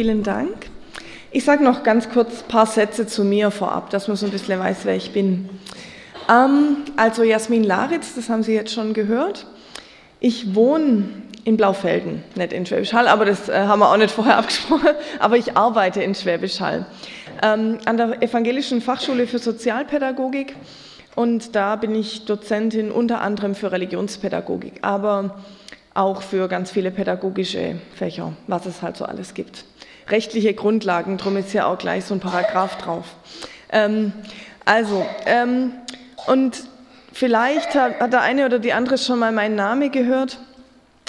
vielen Dank. Ich sage noch ganz kurz ein paar Sätze zu mir vorab, dass man so ein bisschen weiß, wer ich bin. Ähm, also Jasmin Laritz, das haben Sie jetzt schon gehört. Ich wohne in Blaufelden, nicht in Schwäbisch Hall, aber das äh, haben wir auch nicht vorher abgesprochen, aber ich arbeite in Schwäbisch Hall ähm, an der Evangelischen Fachschule für Sozialpädagogik und da bin ich Dozentin unter anderem für Religionspädagogik, aber auch für ganz viele pädagogische Fächer, was es halt so alles gibt. Rechtliche Grundlagen, darum ist ja auch gleich so ein Paragraph drauf. Ähm, also, ähm, und vielleicht hat, hat der eine oder die andere schon mal meinen Namen gehört.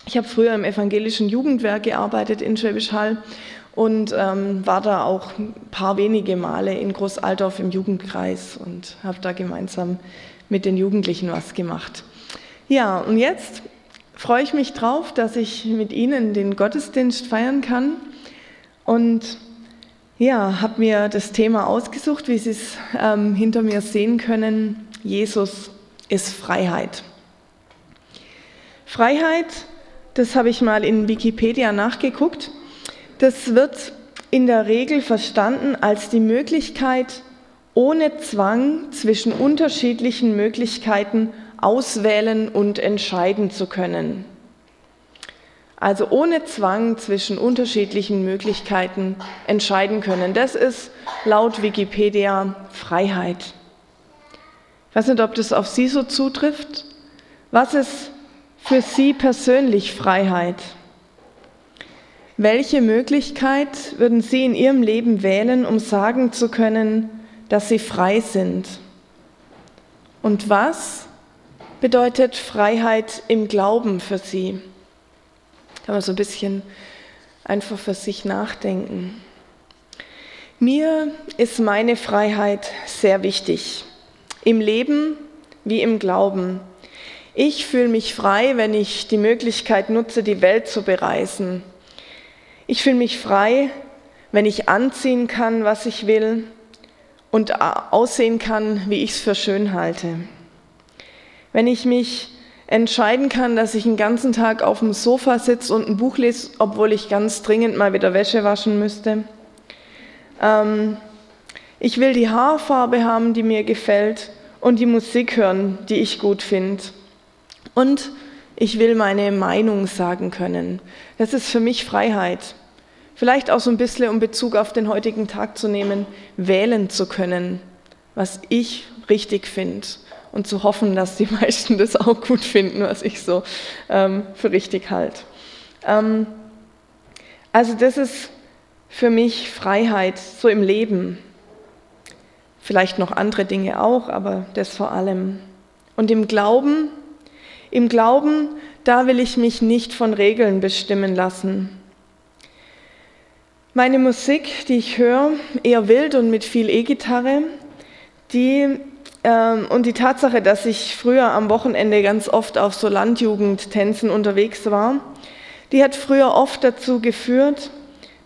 Ich habe früher im evangelischen Jugendwerk gearbeitet in Schwäbisch Hall und ähm, war da auch ein paar wenige Male in Großaltorf im Jugendkreis und habe da gemeinsam mit den Jugendlichen was gemacht. Ja, und jetzt freue ich mich drauf, dass ich mit Ihnen den Gottesdienst feiern kann und ja, habe mir das Thema ausgesucht, wie Sie es ähm, hinter mir sehen können. Jesus ist Freiheit. Freiheit, das habe ich mal in Wikipedia nachgeguckt. Das wird in der Regel verstanden als die Möglichkeit, ohne Zwang zwischen unterschiedlichen Möglichkeiten auswählen und entscheiden zu können. Also ohne Zwang zwischen unterschiedlichen Möglichkeiten entscheiden können. Das ist laut Wikipedia Freiheit. Ich weiß nicht, ob das auf Sie so zutrifft. Was ist für Sie persönlich Freiheit? Welche Möglichkeit würden Sie in Ihrem Leben wählen, um sagen zu können, dass Sie frei sind? Und was bedeutet Freiheit im Glauben für Sie? Kann man so ein bisschen einfach für sich nachdenken. Mir ist meine Freiheit sehr wichtig, im Leben wie im Glauben. Ich fühle mich frei, wenn ich die Möglichkeit nutze, die Welt zu bereisen ich fühle mich frei, wenn ich anziehen kann, was ich will und aussehen kann, wie ich es für schön halte. Wenn ich mich entscheiden kann, dass ich den ganzen Tag auf dem Sofa sitze und ein Buch lese, obwohl ich ganz dringend mal wieder Wäsche waschen müsste. Ähm, ich will die Haarfarbe haben, die mir gefällt und die Musik hören, die ich gut finde. Und ich will meine Meinung sagen können. Das ist für mich Freiheit. Vielleicht auch so ein bisschen, um Bezug auf den heutigen Tag zu nehmen, wählen zu können, was ich richtig finde und zu hoffen, dass die meisten das auch gut finden, was ich so ähm, für richtig halte. Ähm, also das ist für mich Freiheit, so im Leben. Vielleicht noch andere Dinge auch, aber das vor allem. Und im Glauben, im Glauben, da will ich mich nicht von Regeln bestimmen lassen. Meine Musik, die ich höre, eher wild und mit viel E-Gitarre, die und die Tatsache, dass ich früher am Wochenende ganz oft auf so Landjugendtänzen unterwegs war, die hat früher oft dazu geführt,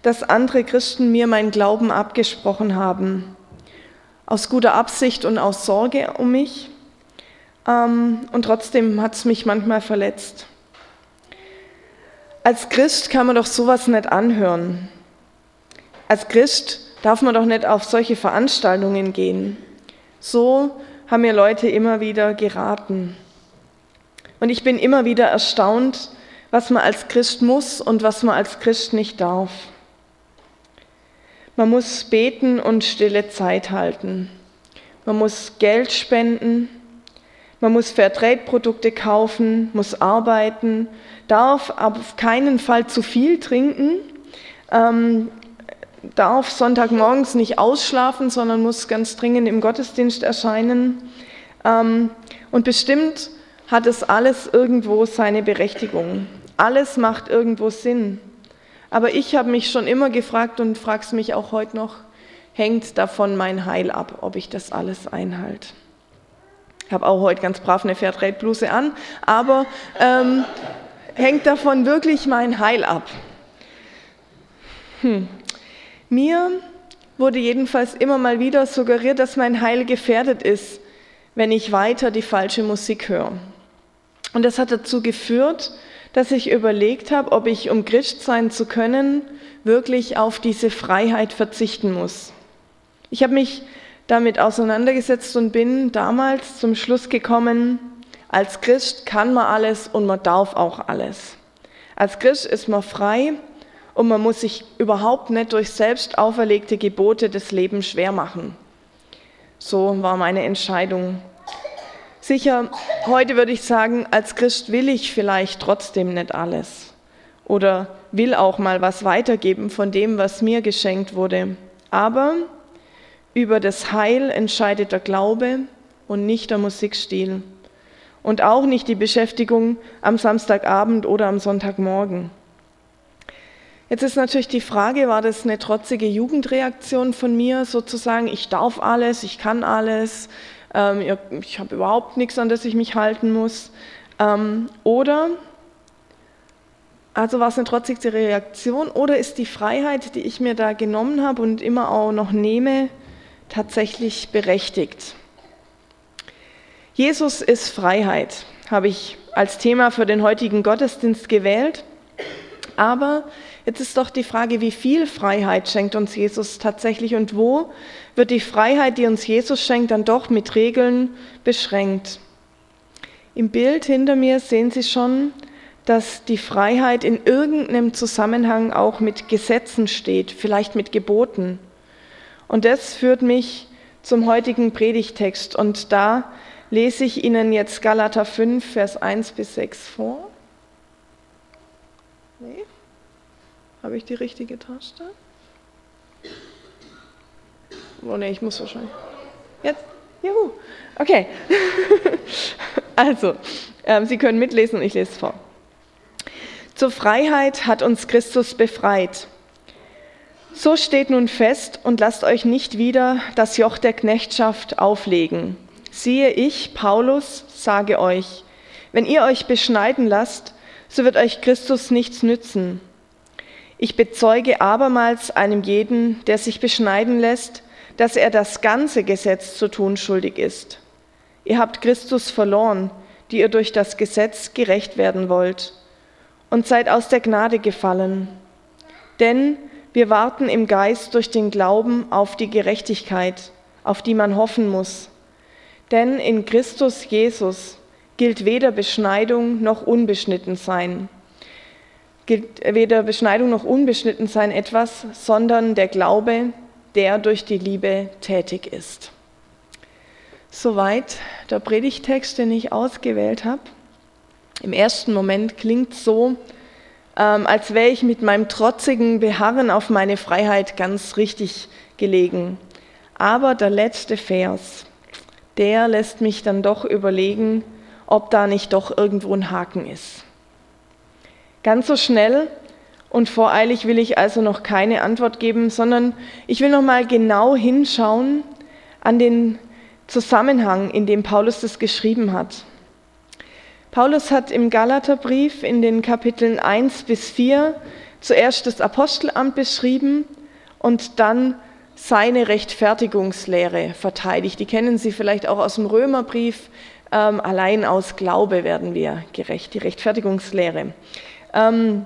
dass andere Christen mir meinen Glauben abgesprochen haben. Aus guter Absicht und aus Sorge um mich. Ähm, und trotzdem hat es mich manchmal verletzt. Als Christ kann man doch sowas nicht anhören. Als Christ darf man doch nicht auf solche Veranstaltungen gehen. So haben mir Leute immer wieder geraten. Und ich bin immer wieder erstaunt, was man als Christ muss und was man als Christ nicht darf. Man muss beten und stille Zeit halten. Man muss Geld spenden. Man muss Fairtrade-Produkte kaufen, muss arbeiten, darf auf keinen Fall zu viel trinken, ähm, darf Sonntagmorgens nicht ausschlafen, sondern muss ganz dringend im Gottesdienst erscheinen. Ähm, und bestimmt hat es alles irgendwo seine Berechtigung. Alles macht irgendwo Sinn. Aber ich habe mich schon immer gefragt und frage es mich auch heute noch, hängt davon mein Heil ab, ob ich das alles einhalte. Ich habe auch heute ganz brav eine Fairtrade-Bluse an, aber ähm, hängt davon wirklich mein Heil ab? Hm. Mir wurde jedenfalls immer mal wieder suggeriert, dass mein Heil gefährdet ist, wenn ich weiter die falsche Musik höre. Und das hat dazu geführt, dass ich überlegt habe, ob ich, um Christ sein zu können, wirklich auf diese Freiheit verzichten muss. Ich habe mich damit auseinandergesetzt und bin damals zum Schluss gekommen, als Christ kann man alles und man darf auch alles. Als Christ ist man frei und man muss sich überhaupt nicht durch selbst auferlegte Gebote des Lebens schwer machen. So war meine Entscheidung. Sicher, heute würde ich sagen, als Christ will ich vielleicht trotzdem nicht alles oder will auch mal was weitergeben von dem, was mir geschenkt wurde. Aber über das Heil entscheidet der Glaube und nicht der Musikstil und auch nicht die Beschäftigung am Samstagabend oder am Sonntagmorgen. Jetzt ist natürlich die Frage, war das eine trotzige Jugendreaktion von mir, sozusagen, ich darf alles, ich kann alles, ähm, ich habe überhaupt nichts, an das ich mich halten muss. Ähm, oder, also war es eine trotzige Reaktion, oder ist die Freiheit, die ich mir da genommen habe und immer auch noch nehme, tatsächlich berechtigt? Jesus ist Freiheit, habe ich als Thema für den heutigen Gottesdienst gewählt. Aber jetzt ist doch die Frage, wie viel Freiheit schenkt uns Jesus tatsächlich und wo wird die Freiheit, die uns Jesus schenkt, dann doch mit Regeln beschränkt. Im Bild hinter mir sehen Sie schon, dass die Freiheit in irgendeinem Zusammenhang auch mit Gesetzen steht, vielleicht mit Geboten. Und das führt mich zum heutigen Predigtext. Und da lese ich Ihnen jetzt Galater 5, Vers 1 bis 6 vor. Nee? Habe ich die richtige Taste? Oh nee, ich muss wahrscheinlich. Jetzt? Juhu. Okay. also, ähm, Sie können mitlesen und ich lese es vor. Zur Freiheit hat uns Christus befreit. So steht nun fest und lasst euch nicht wieder das Joch der Knechtschaft auflegen. Siehe ich, Paulus, sage euch, wenn ihr euch beschneiden lasst, so wird euch Christus nichts nützen. Ich bezeuge abermals einem jeden, der sich beschneiden lässt, dass er das ganze Gesetz zu tun schuldig ist. Ihr habt Christus verloren, die ihr durch das Gesetz gerecht werden wollt, und seid aus der Gnade gefallen. Denn wir warten im Geist durch den Glauben auf die Gerechtigkeit, auf die man hoffen muss. Denn in Christus Jesus gilt weder Beschneidung noch Unbeschnittensein. Gilt weder Beschneidung noch Unbeschnittensein etwas, sondern der Glaube, der durch die Liebe tätig ist. Soweit der Predigtext, den ich ausgewählt habe. Im ersten Moment klingt so, ähm, als wäre ich mit meinem trotzigen Beharren auf meine Freiheit ganz richtig gelegen. Aber der letzte Vers, der lässt mich dann doch überlegen, ob da nicht doch irgendwo ein Haken ist. Ganz so schnell und voreilig will ich also noch keine Antwort geben, sondern ich will noch mal genau hinschauen an den Zusammenhang, in dem Paulus das geschrieben hat. Paulus hat im Galaterbrief in den Kapiteln 1 bis 4 zuerst das Apostelamt beschrieben und dann seine Rechtfertigungslehre verteidigt. Die kennen Sie vielleicht auch aus dem Römerbrief. Ähm, allein aus Glaube werden wir gerecht, die Rechtfertigungslehre. Ähm,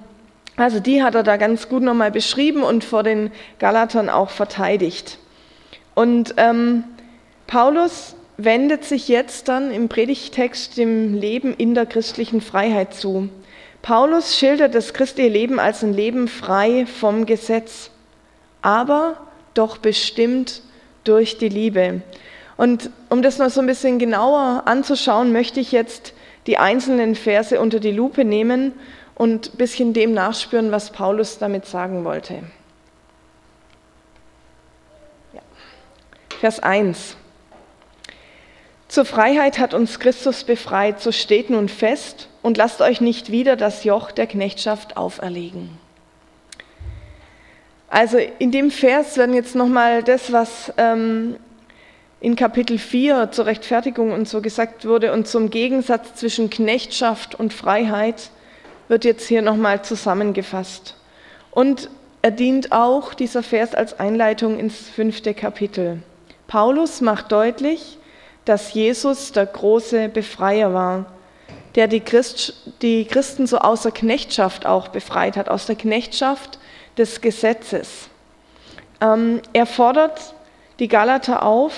also die hat er da ganz gut nochmal beschrieben und vor den Galatern auch verteidigt. Und ähm, Paulus wendet sich jetzt dann im Predigtext dem Leben in der christlichen Freiheit zu. Paulus schildert das christliche Leben als ein Leben frei vom Gesetz, aber doch bestimmt durch die Liebe. Und um das noch so ein bisschen genauer anzuschauen, möchte ich jetzt die einzelnen Verse unter die Lupe nehmen und ein bisschen dem nachspüren, was Paulus damit sagen wollte. Ja. Vers 1. Zur Freiheit hat uns Christus befreit, so steht nun fest und lasst euch nicht wieder das Joch der Knechtschaft auferlegen. Also in dem Vers werden jetzt nochmal das, was ähm, in Kapitel 4 zur Rechtfertigung und so gesagt wurde und zum Gegensatz zwischen Knechtschaft und Freiheit wird jetzt hier nochmal zusammengefasst. Und er dient auch, dieser Vers, als Einleitung ins fünfte Kapitel. Paulus macht deutlich, dass Jesus der große Befreier war, der die, Christ, die Christen so aus der Knechtschaft auch befreit hat, aus der Knechtschaft des Gesetzes. Ähm, er fordert die Galater auf,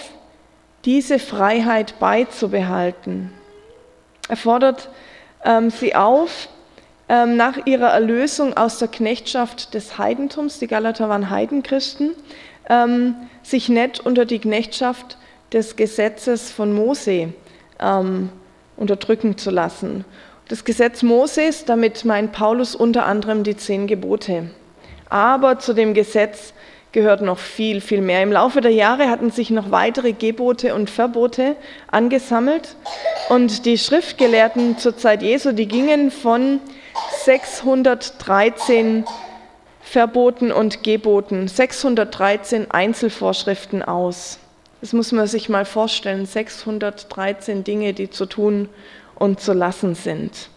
diese Freiheit beizubehalten. Er fordert ähm, sie auf, nach ihrer Erlösung aus der Knechtschaft des Heidentums, die Galater waren Heidenchristen, ähm, sich nicht unter die Knechtschaft des Gesetzes von Mose ähm, unterdrücken zu lassen. Das Gesetz Moses, damit meint Paulus unter anderem die zehn Gebote. Aber zu dem Gesetz gehört noch viel, viel mehr. Im Laufe der Jahre hatten sich noch weitere Gebote und Verbote angesammelt und die Schriftgelehrten zur Zeit Jesu, die gingen von 613 Verboten und Geboten, 613 Einzelvorschriften aus. Das muss man sich mal vorstellen, 613 Dinge, die zu tun und zu lassen sind.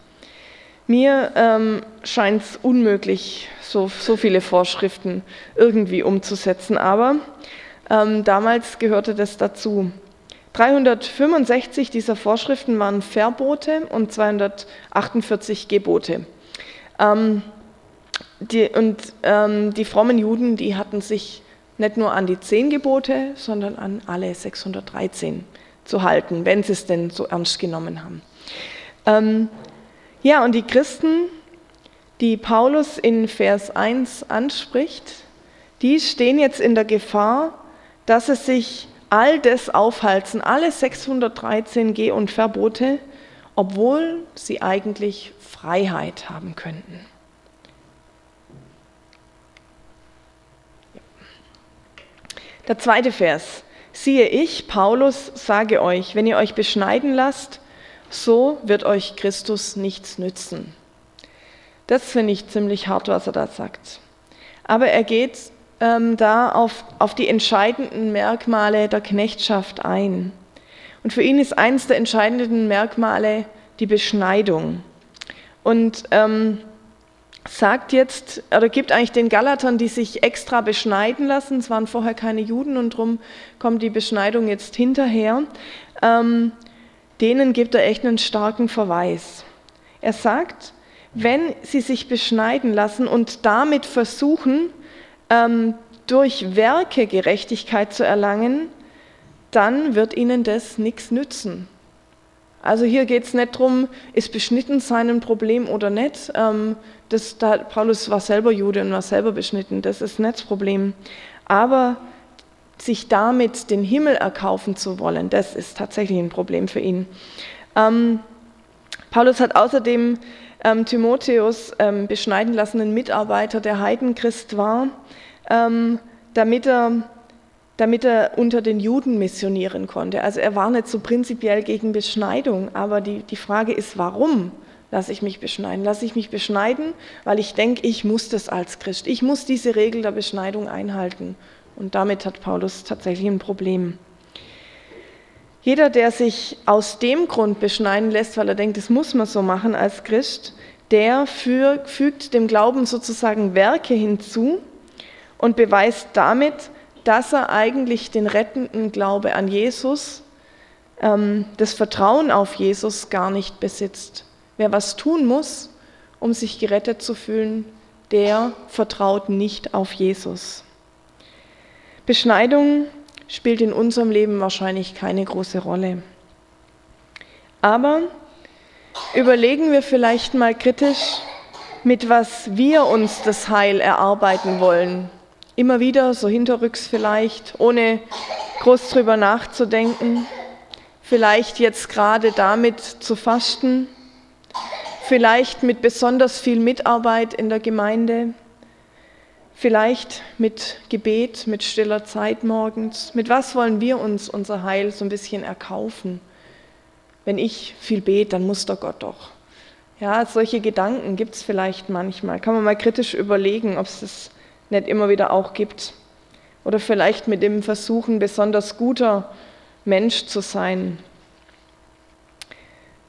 Mir ähm, scheint es unmöglich, so, so viele Vorschriften irgendwie umzusetzen, aber ähm, damals gehörte das dazu. 365 dieser Vorschriften waren Verbote und 248 Gebote. Ähm, die, und ähm, die frommen Juden, die hatten sich nicht nur an die zehn Gebote, sondern an alle 613 zu halten, wenn sie es denn so ernst genommen haben. Ähm, ja, und die Christen, die Paulus in Vers 1 anspricht, die stehen jetzt in der Gefahr, dass sie sich all das aufhalten, alle 613 Geh- und Verbote, obwohl sie eigentlich Freiheit haben könnten. Der zweite Vers. Siehe ich, Paulus, sage euch, wenn ihr euch beschneiden lasst, so wird euch Christus nichts nützen. Das finde ich ziemlich hart, was er da sagt. Aber er geht ähm, da auf, auf die entscheidenden Merkmale der Knechtschaft ein. Und für ihn ist eines der entscheidenden Merkmale die Beschneidung. Und ähm, sagt jetzt, oder gibt eigentlich den Galatern, die sich extra beschneiden lassen, es waren vorher keine Juden und darum kommt die Beschneidung jetzt hinterher, ähm, denen gibt er echt einen starken Verweis. Er sagt, wenn sie sich beschneiden lassen und damit versuchen, ähm, durch Werke Gerechtigkeit zu erlangen, dann wird ihnen das nichts nützen. Also hier geht es nicht darum, ist beschnitten sein ein Problem oder nicht. Ähm, das, da, Paulus war selber Jude und war selber beschnitten, das ist nicht das Problem. Aber sich damit den Himmel erkaufen zu wollen, das ist tatsächlich ein Problem für ihn. Ähm, Paulus hat außerdem ähm, Timotheus ähm, beschneiden lassen, ein Mitarbeiter, der Heidenchrist war, ähm, damit er damit er unter den Juden missionieren konnte. Also er war nicht so prinzipiell gegen Beschneidung, aber die, die Frage ist, warum lasse ich mich beschneiden? Lasse ich mich beschneiden, weil ich denke, ich muss das als Christ. Ich muss diese Regel der Beschneidung einhalten. Und damit hat Paulus tatsächlich ein Problem. Jeder, der sich aus dem Grund beschneiden lässt, weil er denkt, das muss man so machen als Christ, der für, fügt dem Glauben sozusagen Werke hinzu und beweist damit, dass er eigentlich den rettenden Glaube an Jesus, ähm, das Vertrauen auf Jesus gar nicht besitzt. Wer was tun muss, um sich gerettet zu fühlen, der vertraut nicht auf Jesus. Beschneidung spielt in unserem Leben wahrscheinlich keine große Rolle. Aber überlegen wir vielleicht mal kritisch, mit was wir uns das Heil erarbeiten wollen. Immer wieder, so hinterrücks vielleicht, ohne groß drüber nachzudenken, vielleicht jetzt gerade damit zu fasten, vielleicht mit besonders viel Mitarbeit in der Gemeinde, vielleicht mit Gebet, mit stiller Zeit morgens. Mit was wollen wir uns unser Heil so ein bisschen erkaufen? Wenn ich viel bete, dann muss der Gott doch. Ja, solche Gedanken gibt es vielleicht manchmal. Kann man mal kritisch überlegen, ob es das nicht immer wieder auch gibt. Oder vielleicht mit dem Versuchen, besonders guter Mensch zu sein.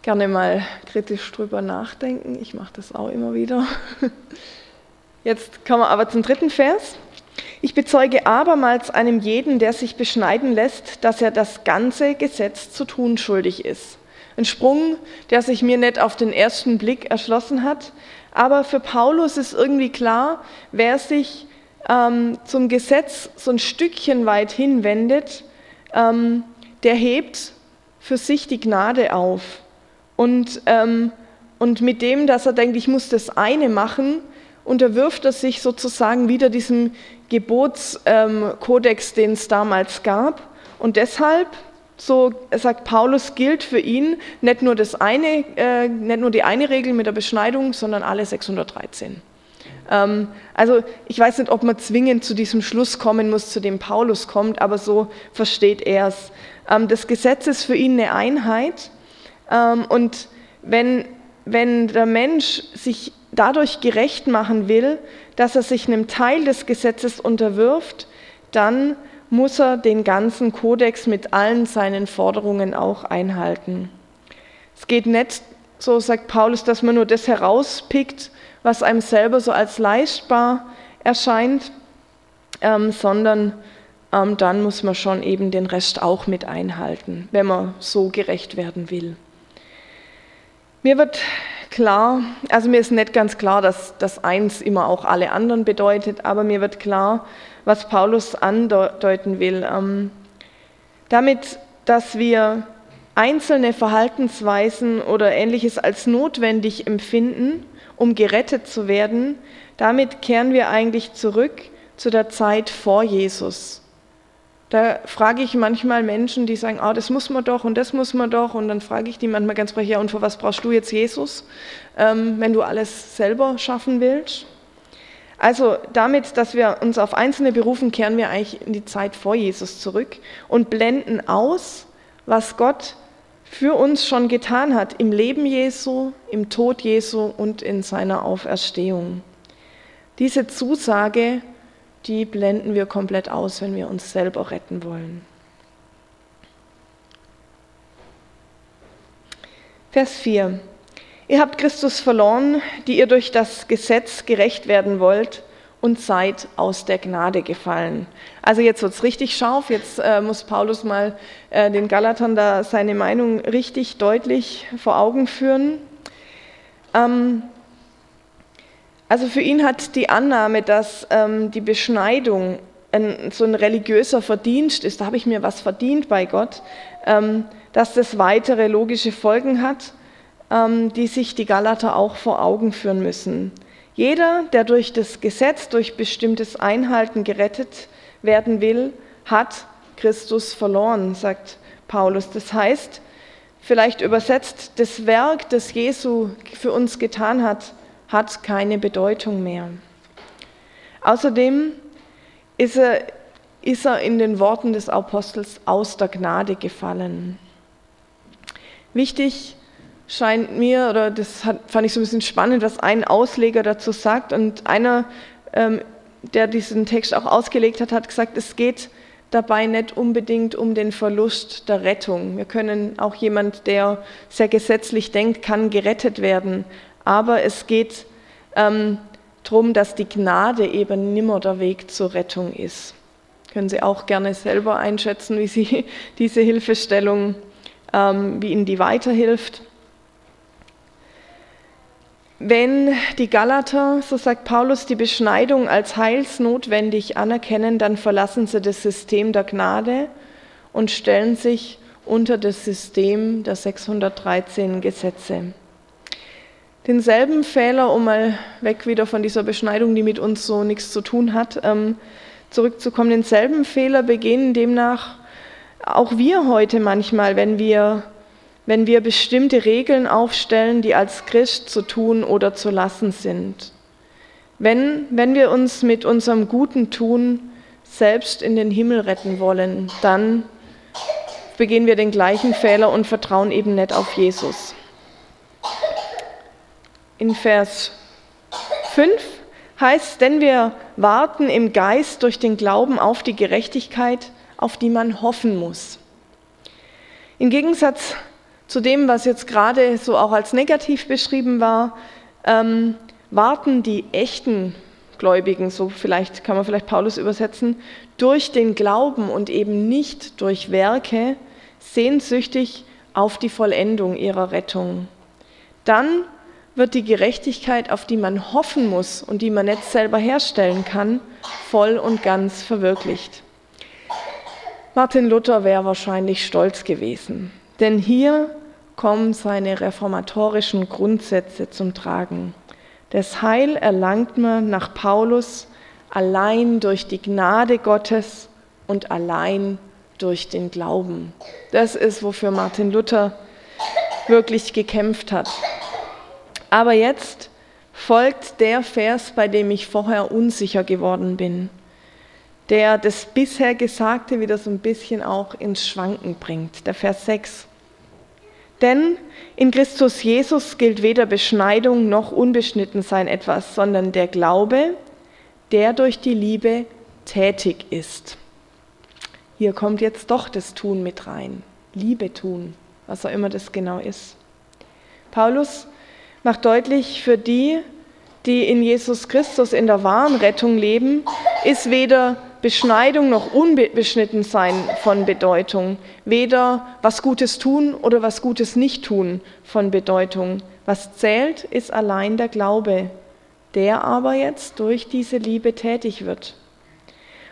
Gerne mal kritisch drüber nachdenken. Ich mache das auch immer wieder. Jetzt kommen wir aber zum dritten Vers. Ich bezeuge abermals einem jeden, der sich beschneiden lässt, dass er das ganze Gesetz zu tun schuldig ist. Ein Sprung, der sich mir nicht auf den ersten Blick erschlossen hat. Aber für Paulus ist irgendwie klar, wer sich ähm, zum Gesetz so ein Stückchen weit hinwendet, ähm, der hebt für sich die Gnade auf. Und, ähm, und mit dem, dass er denkt, ich muss das eine machen, unterwirft er sich sozusagen wieder diesem Gebotskodex, den es damals gab. Und deshalb, so sagt Paulus, gilt für ihn nicht nur, das eine, äh, nicht nur die eine Regel mit der Beschneidung, sondern alle 613. Ähm, also ich weiß nicht, ob man zwingend zu diesem Schluss kommen muss, zu dem Paulus kommt, aber so versteht er es. Ähm, das Gesetz ist für ihn eine Einheit ähm, und wenn, wenn der Mensch sich dadurch gerecht machen will, dass er sich einem Teil des Gesetzes unterwirft, dann muss er den ganzen Kodex mit allen seinen Forderungen auch einhalten. Es geht nicht, so sagt Paulus, dass man nur das herauspickt, was einem selber so als leistbar erscheint, ähm, sondern ähm, dann muss man schon eben den Rest auch mit einhalten, wenn man so gerecht werden will. Mir wird klar, also mir ist nicht ganz klar, dass das eins immer auch alle anderen bedeutet, aber mir wird klar, was Paulus andeuten will. Ähm, damit, dass wir einzelne Verhaltensweisen oder ähnliches als notwendig empfinden, um gerettet zu werden, damit kehren wir eigentlich zurück zu der Zeit vor Jesus. Da frage ich manchmal Menschen, die sagen, ah, das muss man doch und das muss man doch. Und dann frage ich die manchmal ganz frech, ja, und für was brauchst du jetzt Jesus, ähm, wenn du alles selber schaffen willst? Also damit, dass wir uns auf Einzelne berufen, kehren wir eigentlich in die Zeit vor Jesus zurück und blenden aus, was Gott für uns schon getan hat im Leben Jesu, im Tod Jesu und in seiner Auferstehung. Diese Zusage die blenden wir komplett aus, wenn wir uns selber retten wollen. Vers 4. Ihr habt Christus verloren, die ihr durch das Gesetz gerecht werden wollt und seid aus der Gnade gefallen. Also jetzt wird es richtig scharf, jetzt äh, muss Paulus mal äh, den Galatern da seine Meinung richtig deutlich vor Augen führen. Ähm, also für ihn hat die Annahme, dass ähm, die Beschneidung ein, so ein religiöser Verdienst ist, da habe ich mir was verdient bei Gott, ähm, dass das weitere logische Folgen hat, ähm, die sich die Galater auch vor Augen führen müssen. Jeder, der durch das Gesetz, durch bestimmtes Einhalten gerettet werden will, hat Christus verloren, sagt Paulus. Das heißt, vielleicht übersetzt, das Werk, das Jesu für uns getan hat, hat keine Bedeutung mehr. Außerdem ist er, ist er in den Worten des Apostels aus der Gnade gefallen. Wichtig scheint mir, oder das hat, fand ich so ein bisschen spannend, was ein Ausleger dazu sagt. Und einer, ähm, der diesen Text auch ausgelegt hat, hat gesagt, es geht dabei nicht unbedingt um den Verlust der Rettung. Wir können auch jemand, der sehr gesetzlich denkt, kann gerettet werden aber es geht ähm, darum, dass die Gnade eben nimmer der Weg zur Rettung ist. Können Sie auch gerne selber einschätzen, wie Sie diese Hilfestellung, ähm, wie Ihnen die weiterhilft. Wenn die Galater, so sagt Paulus, die Beschneidung als heilsnotwendig anerkennen, dann verlassen sie das System der Gnade und stellen sich unter das System der 613 Gesetze. Denselben Fehler, um mal weg wieder von dieser Beschneidung, die mit uns so nichts zu tun hat, ähm, zurückzukommen, denselben Fehler begehen demnach auch wir heute manchmal, wenn wir, wenn wir bestimmte Regeln aufstellen, die als Christ zu tun oder zu lassen sind. Wenn, wenn wir uns mit unserem guten Tun selbst in den Himmel retten wollen, dann begehen wir den gleichen Fehler und vertrauen eben nicht auf Jesus in Vers 5 heißt, denn wir warten im Geist durch den Glauben auf die Gerechtigkeit, auf die man hoffen muss. Im Gegensatz zu dem, was jetzt gerade so auch als negativ beschrieben war, ähm, warten die echten Gläubigen, so vielleicht kann man vielleicht Paulus übersetzen, durch den Glauben und eben nicht durch Werke sehnsüchtig auf die Vollendung ihrer Rettung. Dann wird die Gerechtigkeit, auf die man hoffen muss und die man nicht selber herstellen kann, voll und ganz verwirklicht. Martin Luther wäre wahrscheinlich stolz gewesen, denn hier kommen seine reformatorischen Grundsätze zum Tragen. Das Heil erlangt man nach Paulus allein durch die Gnade Gottes und allein durch den Glauben. Das ist, wofür Martin Luther wirklich gekämpft hat. Aber jetzt folgt der Vers, bei dem ich vorher unsicher geworden bin, der das bisher Gesagte wieder so ein bisschen auch ins Schwanken bringt. Der Vers 6. Denn in Christus Jesus gilt weder Beschneidung noch Unbeschnittensein etwas, sondern der Glaube, der durch die Liebe tätig ist. Hier kommt jetzt doch das Tun mit rein. Liebe tun, was auch immer das genau ist. Paulus macht deutlich, für die, die in Jesus Christus in der wahren Rettung leben, ist weder Beschneidung noch Unbeschnittensein von Bedeutung, weder was Gutes tun oder was Gutes nicht tun von Bedeutung. Was zählt, ist allein der Glaube, der aber jetzt durch diese Liebe tätig wird.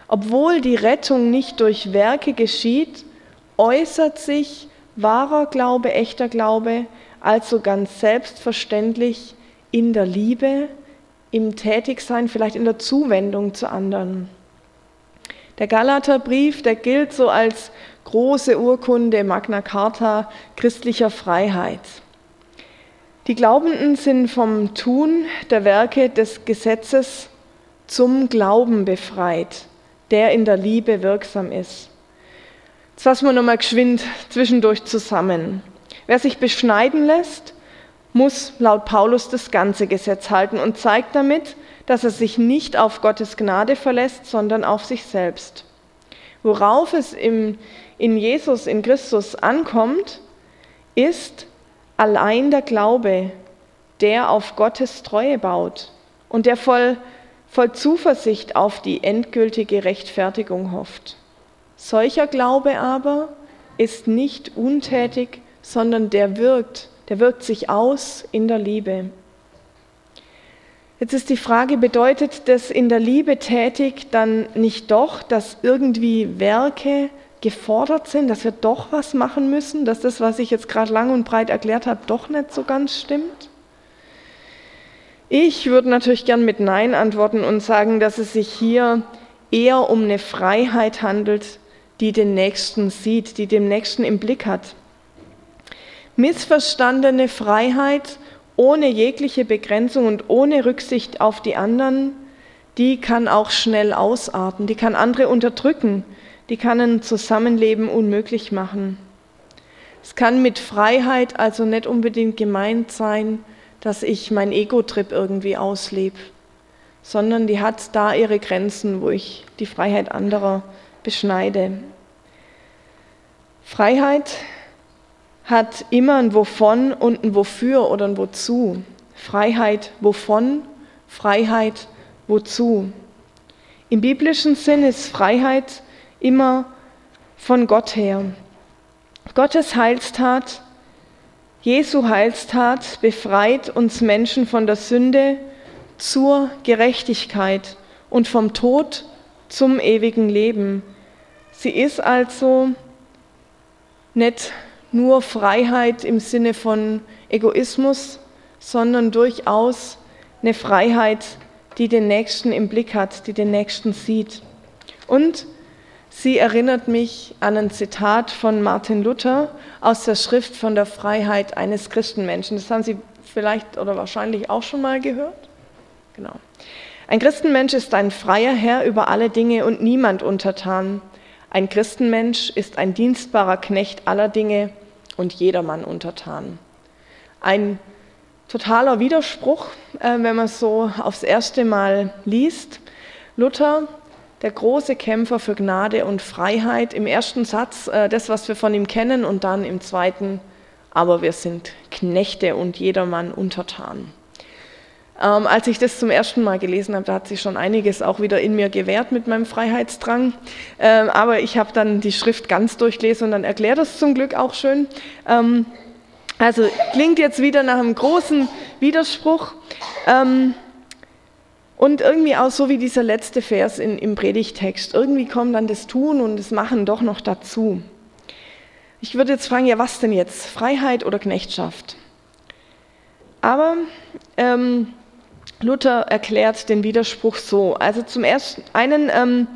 Obwohl die Rettung nicht durch Werke geschieht, äußert sich wahrer Glaube, echter Glaube, also ganz selbstverständlich in der Liebe, im Tätigsein, vielleicht in der Zuwendung zu anderen. Der Galaterbrief, der gilt so als große Urkunde Magna Carta christlicher Freiheit. Die Glaubenden sind vom Tun der Werke des Gesetzes zum Glauben befreit der in der Liebe wirksam ist. Jetzt fassen wir nochmal geschwind zwischendurch zusammen. Wer sich beschneiden lässt, muss laut Paulus das ganze Gesetz halten und zeigt damit, dass er sich nicht auf Gottes Gnade verlässt, sondern auf sich selbst. Worauf es im, in Jesus, in Christus ankommt, ist allein der Glaube, der auf Gottes Treue baut und der voll voll Zuversicht auf die endgültige Rechtfertigung hofft. Solcher Glaube aber ist nicht untätig, sondern der wirkt, der wirkt sich aus in der Liebe. Jetzt ist die Frage, bedeutet das in der Liebe tätig dann nicht doch, dass irgendwie Werke gefordert sind, dass wir doch was machen müssen, dass das, was ich jetzt gerade lang und breit erklärt habe, doch nicht so ganz stimmt? Ich würde natürlich gern mit Nein antworten und sagen, dass es sich hier eher um eine Freiheit handelt, die den Nächsten sieht, die den Nächsten im Blick hat. Missverstandene Freiheit ohne jegliche Begrenzung und ohne Rücksicht auf die anderen, die kann auch schnell ausarten, die kann andere unterdrücken, die kann ein Zusammenleben unmöglich machen. Es kann mit Freiheit also nicht unbedingt gemeint sein, dass ich mein Ego-Trip irgendwie auslebe, sondern die hat da ihre Grenzen, wo ich die Freiheit anderer beschneide. Freiheit hat immer ein Wovon und ein Wofür oder ein Wozu. Freiheit wovon, Freiheit wozu. Im biblischen Sinn ist Freiheit immer von Gott her. Gottes Heilstat Jesu Heilstat befreit uns Menschen von der Sünde zur Gerechtigkeit und vom Tod zum ewigen Leben. Sie ist also nicht nur Freiheit im Sinne von Egoismus, sondern durchaus eine Freiheit, die den Nächsten im Blick hat, die den Nächsten sieht. Und Sie erinnert mich an ein Zitat von Martin Luther aus der Schrift von der Freiheit eines Christenmenschen. Das haben Sie vielleicht oder wahrscheinlich auch schon mal gehört. Genau. Ein Christenmensch ist ein freier Herr über alle Dinge und niemand untertan. Ein Christenmensch ist ein dienstbarer Knecht aller Dinge und jedermann untertan. Ein totaler Widerspruch, äh, wenn man es so aufs erste Mal liest. Luther der große Kämpfer für Gnade und Freiheit. Im ersten Satz äh, das, was wir von ihm kennen, und dann im zweiten, aber wir sind Knechte und jedermann untertan. Ähm, als ich das zum ersten Mal gelesen habe, da hat sich schon einiges auch wieder in mir gewehrt mit meinem Freiheitsdrang. Ähm, aber ich habe dann die Schrift ganz durchgelesen und dann erklärt das zum Glück auch schön. Ähm, also klingt jetzt wieder nach einem großen Widerspruch. Ähm, und irgendwie auch so wie dieser letzte Vers in, im Predigtext. Irgendwie kommt dann das Tun und das Machen doch noch dazu. Ich würde jetzt fragen, ja, was denn jetzt? Freiheit oder Knechtschaft? Aber ähm, Luther erklärt den Widerspruch so. Also zum ersten einen ähm,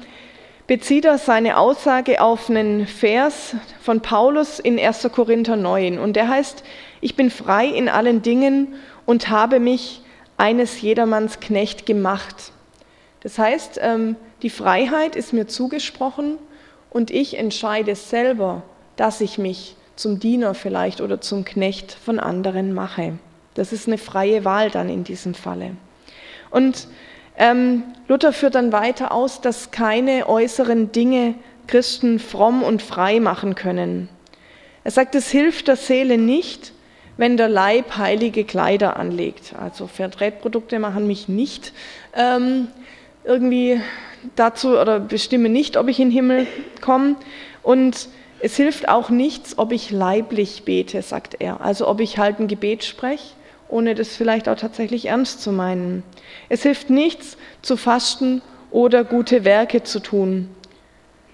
bezieht er seine Aussage auf einen Vers von Paulus in 1. Korinther 9. Und der heißt, ich bin frei in allen Dingen und habe mich eines jedermanns Knecht gemacht. Das heißt, ähm, die Freiheit ist mir zugesprochen und ich entscheide selber, dass ich mich zum Diener vielleicht oder zum Knecht von anderen mache. Das ist eine freie Wahl dann in diesem Falle. Und ähm, Luther führt dann weiter aus, dass keine äußeren Dinge Christen fromm und frei machen können. Er sagt, es hilft der Seele nicht, wenn der Leib heilige Kleider anlegt. Also Fairtrade-Produkte machen mich nicht ähm, irgendwie dazu oder bestimmen nicht, ob ich in den Himmel komme. Und es hilft auch nichts, ob ich leiblich bete, sagt er. Also ob ich halt ein Gebet spreche, ohne das vielleicht auch tatsächlich ernst zu meinen. Es hilft nichts, zu fasten oder gute Werke zu tun.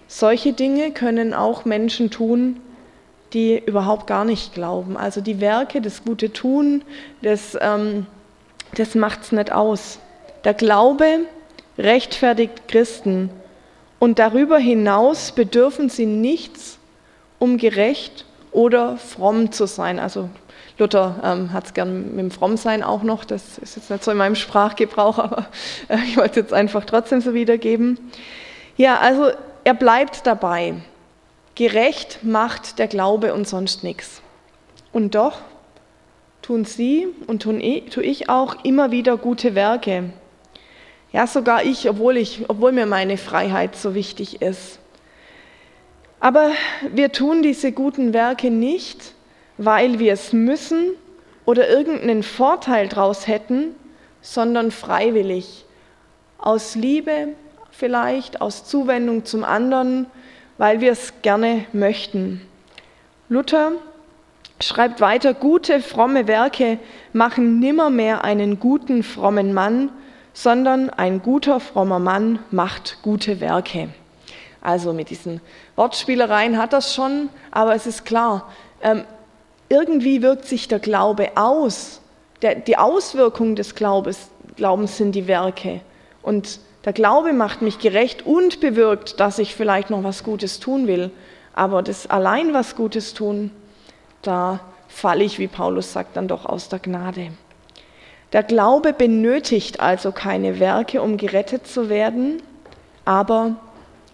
Solche Dinge können auch Menschen tun, die überhaupt gar nicht glauben. Also die Werke, das gute Tun, das, ähm, das macht es nicht aus. Der Glaube rechtfertigt Christen und darüber hinaus bedürfen sie nichts, um gerecht oder fromm zu sein. Also Luther ähm, hat es gern mit dem Frommsein auch noch, das ist jetzt nicht so in meinem Sprachgebrauch, aber äh, ich wollte es jetzt einfach trotzdem so wiedergeben. Ja, also er bleibt dabei. Gerecht macht der Glaube und sonst nichts. Und doch tun sie und tun ich, tue ich auch immer wieder gute Werke. Ja, sogar ich, obwohl, ich, obwohl mir meine Freiheit so wichtig ist. Aber wir tun diese guten Werke nicht, weil wir es müssen oder irgendeinen Vorteil daraus hätten, sondern freiwillig. Aus Liebe vielleicht, aus Zuwendung zum anderen, weil wir es gerne möchten. Luther schreibt weiter, gute, fromme Werke machen nimmermehr einen guten, frommen Mann, sondern ein guter, frommer Mann macht gute Werke. Also mit diesen Wortspielereien hat das schon, aber es ist klar, ähm, irgendwie wirkt sich der Glaube aus. Der, die Auswirkung des Glaubens, Glaubens sind die Werke. Und der Glaube macht mich gerecht und bewirkt, dass ich vielleicht noch was Gutes tun will. Aber das allein was Gutes tun, da falle ich, wie Paulus sagt, dann doch aus der Gnade. Der Glaube benötigt also keine Werke, um gerettet zu werden, aber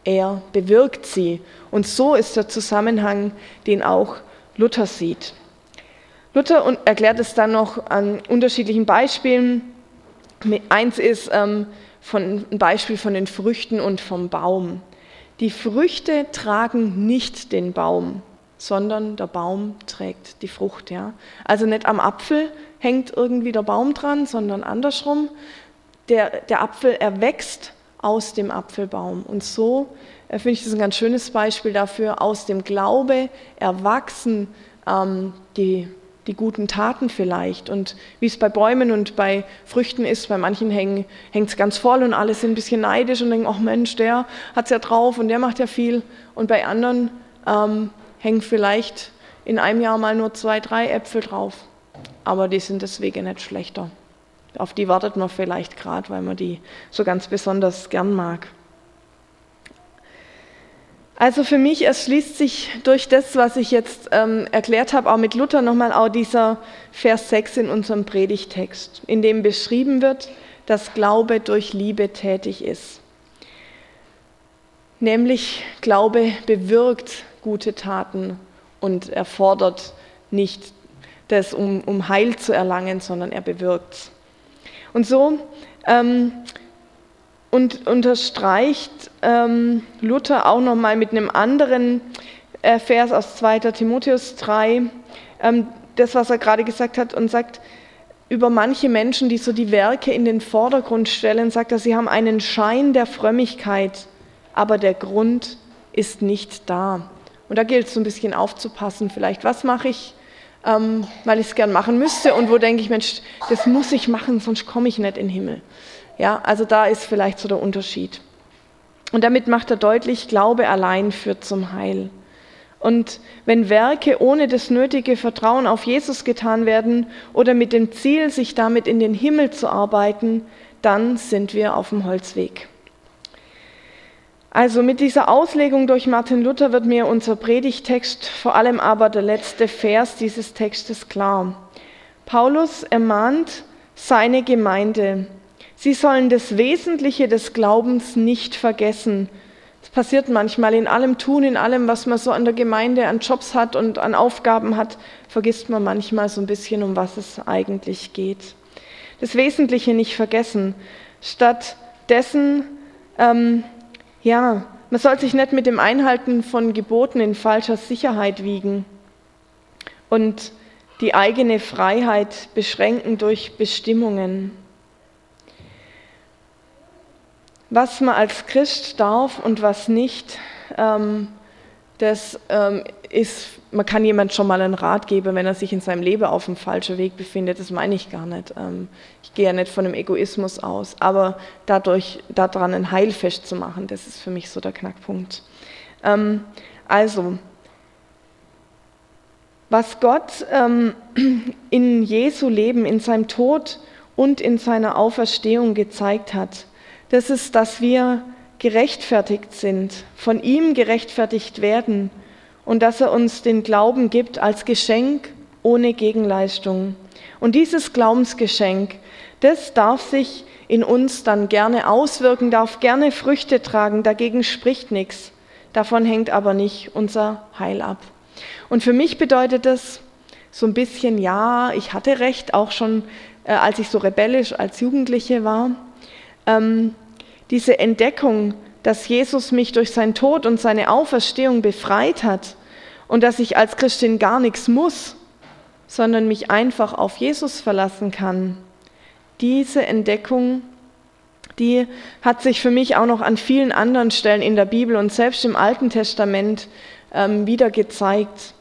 er bewirkt sie. Und so ist der Zusammenhang, den auch Luther sieht. Luther erklärt es dann noch an unterschiedlichen Beispielen. Eins ist, ähm, von, ein Beispiel von den Früchten und vom Baum. Die Früchte tragen nicht den Baum, sondern der Baum trägt die Frucht. Ja? Also nicht am Apfel hängt irgendwie der Baum dran, sondern andersrum. Der, der Apfel erwächst aus dem Apfelbaum. Und so äh, finde ich das ein ganz schönes Beispiel dafür, aus dem Glaube erwachsen ähm, die die guten Taten vielleicht. Und wie es bei Bäumen und bei Früchten ist, bei manchen hängt es ganz voll und alle sind ein bisschen neidisch und denken, ach Mensch, der hat es ja drauf und der macht ja viel. Und bei anderen ähm, hängen vielleicht in einem Jahr mal nur zwei, drei Äpfel drauf. Aber die sind deswegen nicht schlechter. Auf die wartet man vielleicht gerade, weil man die so ganz besonders gern mag. Also für mich erschließt sich durch das, was ich jetzt ähm, erklärt habe, auch mit Luther nochmal auch dieser Vers 6 in unserem Predigtext, in dem beschrieben wird, dass Glaube durch Liebe tätig ist. Nämlich Glaube bewirkt gute Taten und erfordert nicht das, um, um Heil zu erlangen, sondern er bewirkt Und so ähm, und unterstreicht ähm, Luther auch nochmal mit einem anderen äh, Vers aus 2. Timotheus 3, ähm, das, was er gerade gesagt hat, und sagt, über manche Menschen, die so die Werke in den Vordergrund stellen, sagt er, sie haben einen Schein der Frömmigkeit, aber der Grund ist nicht da. Und da gilt es so ein bisschen aufzupassen, vielleicht, was mache ich, ähm, weil ich es gern machen müsste und wo denke ich, Mensch, das muss ich machen, sonst komme ich nicht in den Himmel. Ja, also da ist vielleicht so der Unterschied. Und damit macht er deutlich, Glaube allein führt zum Heil. Und wenn Werke ohne das nötige Vertrauen auf Jesus getan werden oder mit dem Ziel, sich damit in den Himmel zu arbeiten, dann sind wir auf dem Holzweg. Also mit dieser Auslegung durch Martin Luther wird mir unser Predigtext, vor allem aber der letzte Vers dieses Textes klar. Paulus ermahnt seine Gemeinde, sie sollen das Wesentliche des Glaubens nicht vergessen, passiert manchmal. In allem Tun, in allem, was man so an der Gemeinde an Jobs hat und an Aufgaben hat, vergisst man manchmal so ein bisschen, um was es eigentlich geht. Das Wesentliche nicht vergessen. Stattdessen, ähm, ja, man soll sich nicht mit dem Einhalten von Geboten in falscher Sicherheit wiegen und die eigene Freiheit beschränken durch Bestimmungen. Was man als Christ darf und was nicht, ähm, das ähm, ist, man kann jemand schon mal einen Rat geben, wenn er sich in seinem Leben auf dem falschen Weg befindet, das meine ich gar nicht. Ähm, ich gehe ja nicht von einem Egoismus aus, aber dadurch, daran ein Heil festzumachen, das ist für mich so der Knackpunkt. Ähm, also, was Gott ähm, in Jesu Leben, in seinem Tod und in seiner Auferstehung gezeigt hat, das ist, dass wir gerechtfertigt sind, von ihm gerechtfertigt werden und dass er uns den Glauben gibt als Geschenk ohne Gegenleistung. Und dieses Glaubensgeschenk, das darf sich in uns dann gerne auswirken, darf gerne Früchte tragen, dagegen spricht nichts. Davon hängt aber nicht unser Heil ab. Und für mich bedeutet das so ein bisschen, ja, ich hatte recht, auch schon äh, als ich so rebellisch als Jugendliche war. Ähm, diese Entdeckung, dass Jesus mich durch seinen Tod und seine Auferstehung befreit hat und dass ich als Christin gar nichts muss, sondern mich einfach auf Jesus verlassen kann. Diese Entdeckung, die hat sich für mich auch noch an vielen anderen Stellen in der Bibel und selbst im Alten Testament ähm, wieder gezeigt.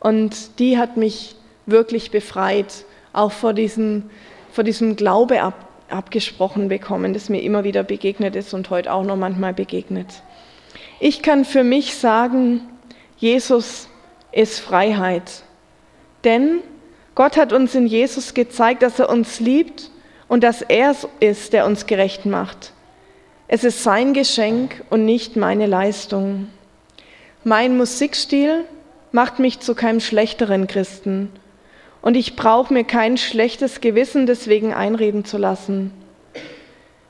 Und die hat mich wirklich befreit, auch vor diesem, vor diesem Glaube ab, abgesprochen bekommen, das mir immer wieder begegnet ist und heute auch noch manchmal begegnet. Ich kann für mich sagen, Jesus ist Freiheit. Denn Gott hat uns in Jesus gezeigt, dass er uns liebt und dass er es ist, der uns gerecht macht. Es ist sein Geschenk und nicht meine Leistung. Mein Musikstil macht mich zu keinem schlechteren Christen und ich brauche mir kein schlechtes Gewissen deswegen einreden zu lassen.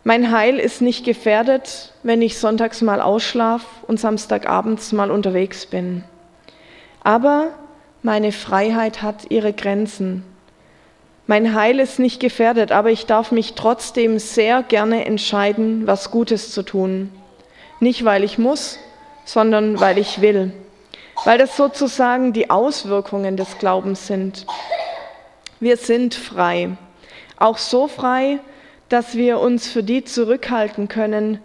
Mein Heil ist nicht gefährdet, wenn ich sonntags mal ausschlaf und samstagabends mal unterwegs bin. Aber meine Freiheit hat ihre Grenzen. Mein Heil ist nicht gefährdet, aber ich darf mich trotzdem sehr gerne entscheiden, was Gutes zu tun. Nicht weil ich muss, sondern weil ich will. Weil das sozusagen die Auswirkungen des Glaubens sind. Wir sind frei. Auch so frei, dass wir uns für die zurückhalten können,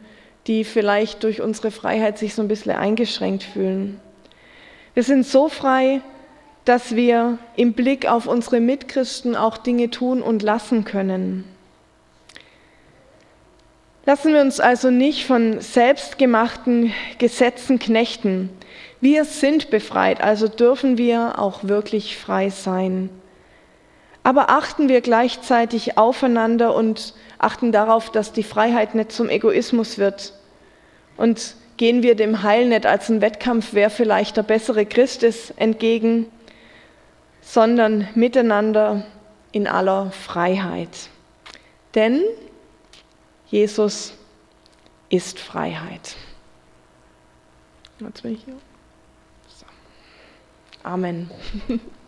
die vielleicht durch unsere Freiheit sich so ein bisschen eingeschränkt fühlen. Wir sind so frei, dass wir im Blick auf unsere Mitchristen auch Dinge tun und lassen können. Lassen wir uns also nicht von selbstgemachten Gesetzen knechten. Wir sind befreit, also dürfen wir auch wirklich frei sein. Aber achten wir gleichzeitig aufeinander und achten darauf, dass die Freiheit nicht zum Egoismus wird. Und gehen wir dem Heil nicht als ein Wettkampf, wer vielleicht der bessere Christ ist, entgegen, sondern miteinander in aller Freiheit. Denn Jesus ist Freiheit. Jetzt bin ich hier. So. Amen.